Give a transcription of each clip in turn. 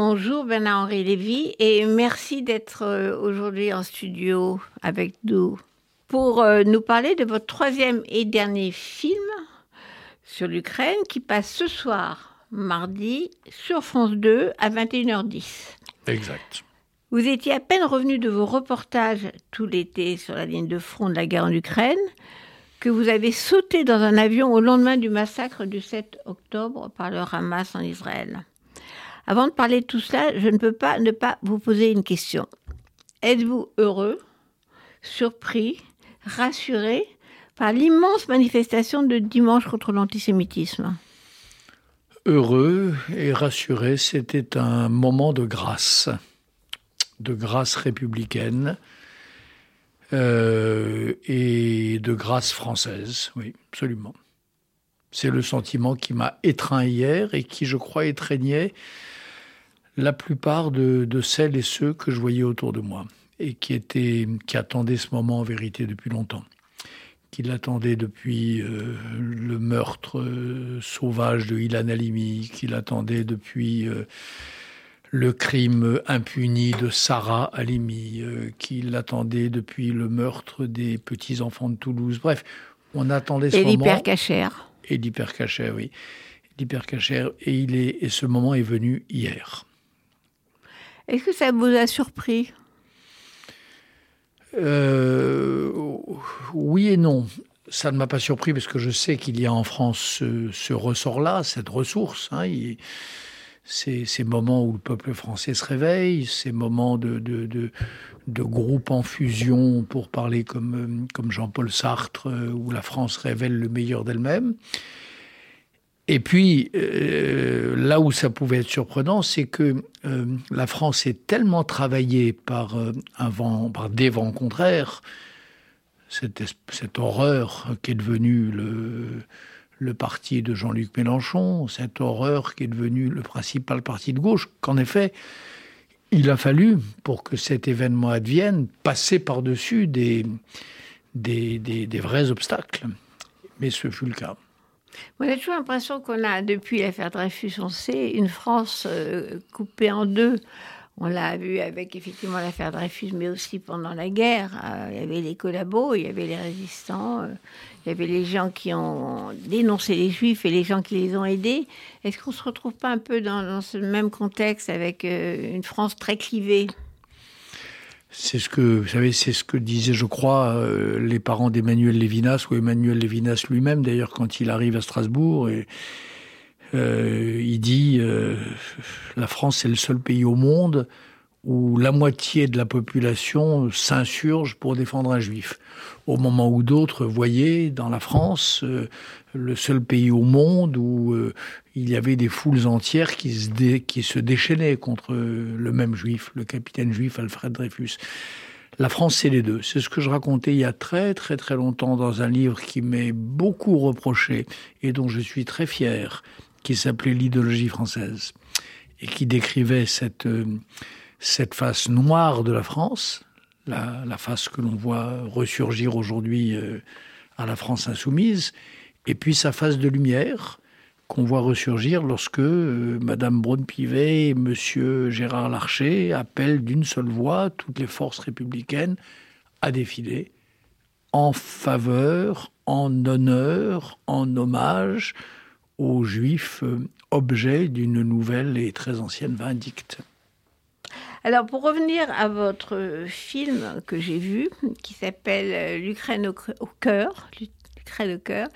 Bonjour Bernard-Henri Lévy et merci d'être euh, aujourd'hui en studio avec nous pour euh, nous parler de votre troisième et dernier film sur l'Ukraine qui passe ce soir, mardi, sur France 2 à 21h10. Exact. Vous étiez à peine revenu de vos reportages tout l'été sur la ligne de front de la guerre en Ukraine que vous avez sauté dans un avion au lendemain du massacre du 7 octobre par le Hamas en Israël. Avant de parler de tout cela, je ne peux pas ne pas vous poser une question. Êtes-vous heureux, surpris, rassuré par l'immense manifestation de dimanche contre l'antisémitisme? Heureux et rassuré, c'était un moment de grâce, de grâce républicaine euh, et de grâce française, oui, absolument. C'est le sentiment qui m'a étreint hier et qui, je crois, étreignait la plupart de, celles et ceux que je voyais autour de moi et qui, étaient, qui attendaient ce moment en vérité depuis longtemps, qui l'attendaient depuis euh, le meurtre euh, sauvage de Ilan Halimi, qui l'attendaient depuis euh, le crime impuni de Sarah Halimi, qui l'attendaient depuis le meurtre des petits-enfants de Toulouse. Bref, on attendait ce et moment. Et l'hypercachère. Et l'hypercachère, oui. L'hypercachère. Et, il est, et ce moment est venu hier. Est-ce que ça vous a surpris? Euh, Oui et non. Ça ne m'a pas surpris parce que je sais qu'il y a en France ce, ressort-là, cette ressource. Hein, ces, moments où le peuple français se réveille, ces moments de, de, de, groupe en fusion, pour parler comme, comme Jean-Paul Sartre, où la France révèle le meilleur d'elle-même. Et puis, euh, là où ça pouvait être surprenant, c'est que euh, la France est tellement travaillée par, euh, un vent, par des vents contraires, cette, horreur qui est devenue le, parti de Jean-Luc Mélenchon, cette horreur qui est devenue le principal parti de gauche, qu'en effet, il a fallu, pour que cet événement advienne, passer par-dessus des, des, des, des vrais obstacles. Mais ce fut le cas. On a toujours l'impression qu'on a, depuis l'affaire Dreyfus, on sait, une France euh, coupée en deux. On l'a vu avec effectivement l'affaire Dreyfus, mais aussi pendant la guerre. Euh, il y avait les collabos, il y avait les résistants, euh, il y avait les gens qui ont dénoncé les juifs et les gens qui les ont aidés. Est-ce qu'on ne se retrouve pas un peu dans ce même contexte avec une France très clivée? C'est ce que, vous savez, c'est ce que disaient, je crois, euh, les parents d'Emmanuel Lévinas, ou Emmanuel Lévinas lui-même, d'ailleurs, quand il arrive à Strasbourg, et euh, il dit euh, la France est le seul pays au monde où la moitié de la population s'insurge pour défendre un juif. Au moment où d'autres voyaient dans la France euh, le seul pays au monde où euh, il y avait des foules entières qui se, déchaînaient contre le même juif, le capitaine juif Alfred Dreyfus. La France, c'est les deux. C'est ce que je racontais il y a très très très longtemps dans un livre qui m'est beaucoup reproché et dont je suis très fier, qui s'appelait L'idéologie française et qui décrivait cette euh, cette face noire de la France, la, face que l'on voit ressurgir aujourd'hui euh, à la France insoumise, et puis sa face de lumière qu'on voit ressurgir lorsque euh, Madame Braun-Pivet et Monsieur Gérard Larcher appellent d'une seule voix toutes les forces républicaines à défiler en faveur, en honneur, en hommage aux Juifs, euh, objets d'une nouvelle et très ancienne vindicte. Alors, pour revenir à votre film que j'ai vu, qui s'appelle euh, L'Ukraine au, cœur, l'Ukraine au cœur,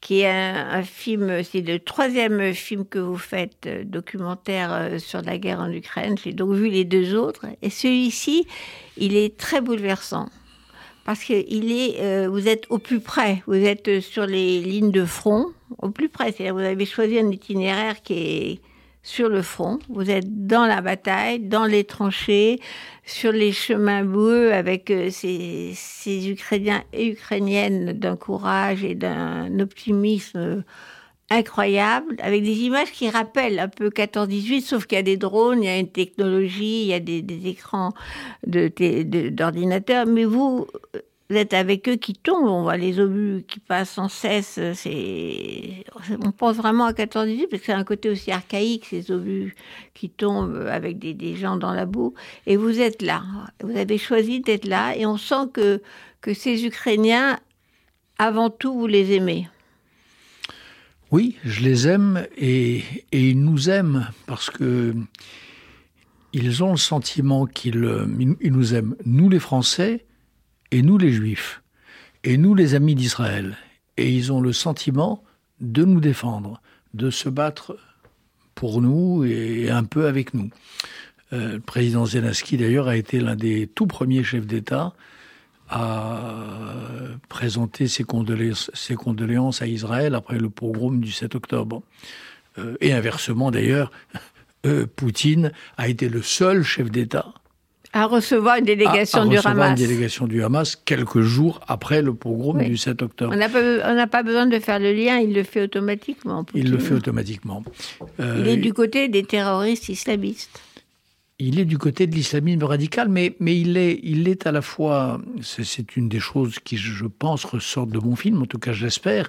qui est un, film, c'est le troisième film que vous faites, euh, documentaire euh, sur la guerre en Ukraine. J'ai donc vu les deux autres. Et celui-ci, il est très bouleversant. Parce que il est, vous êtes au plus près, vous êtes sur les lignes de front, au plus près. C'est-à-dire vous avez choisi un itinéraire qui est, sur le front, vous êtes dans la bataille, dans les tranchées, sur les chemins boueux avec euh, ces, ces Ukrainiens et Ukrainiennes d'un courage et d'un optimisme incroyable, avec des images qui rappellent un peu 14-18, sauf qu'il y a des drones, il y a une technologie, il y a des, écrans d'ordinateur, de, mais vous, vous êtes avec eux qui tombent, on voit les obus qui passent sans cesse. C'est, on pense vraiment à 14-18 parce que c'est un côté aussi archaïque, ces obus qui tombent avec des, gens dans la boue. Et vous êtes là. Vous avez choisi d'être là et on sent que, ces Ukrainiens, avant tout, vous les aimez. Oui, je les aime et, ils nous aiment parce que ils ont le sentiment qu'ils ils nous aiment, nous les Français, et nous les Juifs, et nous les amis d'Israël. Et ils ont le sentiment de nous défendre, de se battre pour nous et un peu avec nous. Euh, le président Zelensky, d'ailleurs, a été l'un des tout premiers chefs d'État à présenter ses condoléances, à Israël après le pogrom du 7 octobre. Euh, et inversement, d'ailleurs, euh, Poutine a été le seul chef d'État à recevoir une délégation à, à du Hamas. une délégation du Hamas quelques jours après le pogrom oui. du 7 octobre. On n'a pas, besoin de faire le lien, il le fait automatiquement. Poutine. Il le fait automatiquement. Euh, il est du côté des terroristes islamistes. Il est du côté de l'islamisme radical, mais, mais il, est, il est à la fois, c'est une des choses qui, je pense, ressortent de mon film, en tout cas j'espère,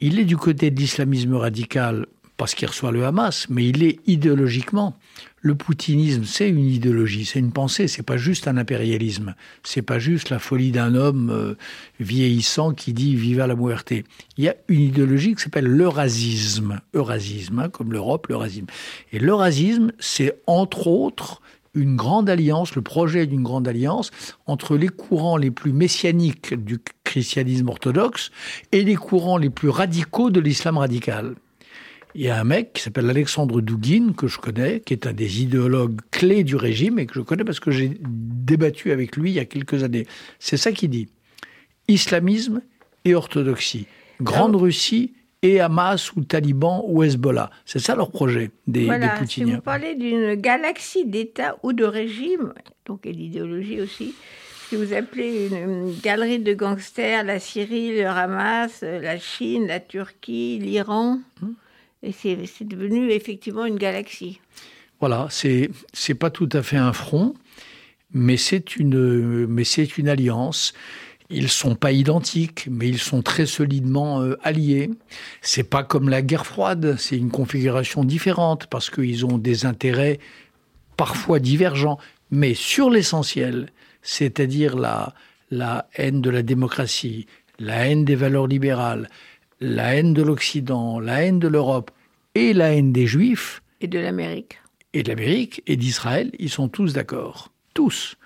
il est du côté de l'islamisme radical parce qu'il reçoit le Hamas, mais il est idéologiquement. Le poutinisme, c'est une idéologie, c'est une pensée, c'est pas juste un impérialisme, c'est pas juste la folie d'un homme euh, vieillissant qui dit viva la muerte. Il y a une idéologie qui s'appelle l'eurasisme, eurasisme, hein, comme l'Europe, l'eurasisme. Et l'eurasisme, c'est entre autres une grande alliance, le projet d'une grande alliance entre les courants les plus messianiques du christianisme orthodoxe et les courants les plus radicaux de l'islam radical il y a un mec qui s'appelle Alexandre Douguin, que je connais, qui est un des idéologues clés du régime et que je connais parce que j'ai débattu avec lui il y a quelques années. C'est ça qu'il dit. Islamisme et orthodoxie. Grande ah Russie et Hamas ou Taliban ou Hezbollah. C'est ça leur projet des, voilà, des Poutiniens. Si vous parlez d'une galaxie d'États ou de régimes, donc et d'idéologie aussi, que vous appelez une, une, galerie de gangsters, la Syrie, le Hamas, la Chine, la Turquie, l'Iran. Hum. Et c'est devenu effectivement une galaxie. Voilà, c'est c'est pas tout à fait un front, mais c'est une une alliance. Ils sont pas identiques, mais ils sont très solidement euh, alliés. C'est pas comme la guerre froide, c'est une configuration différente parce qu'ils ont des intérêts parfois divergents, mais sur l'essentiel, c'est-à-dire la la haine de la démocratie, la haine des valeurs libérales, la haine de l'Occident, la haine de l'Europe et la haine des Juifs. Et de l'Amérique. Et de l'Amérique et d'Israël, ils sont tous d'accord. Tous.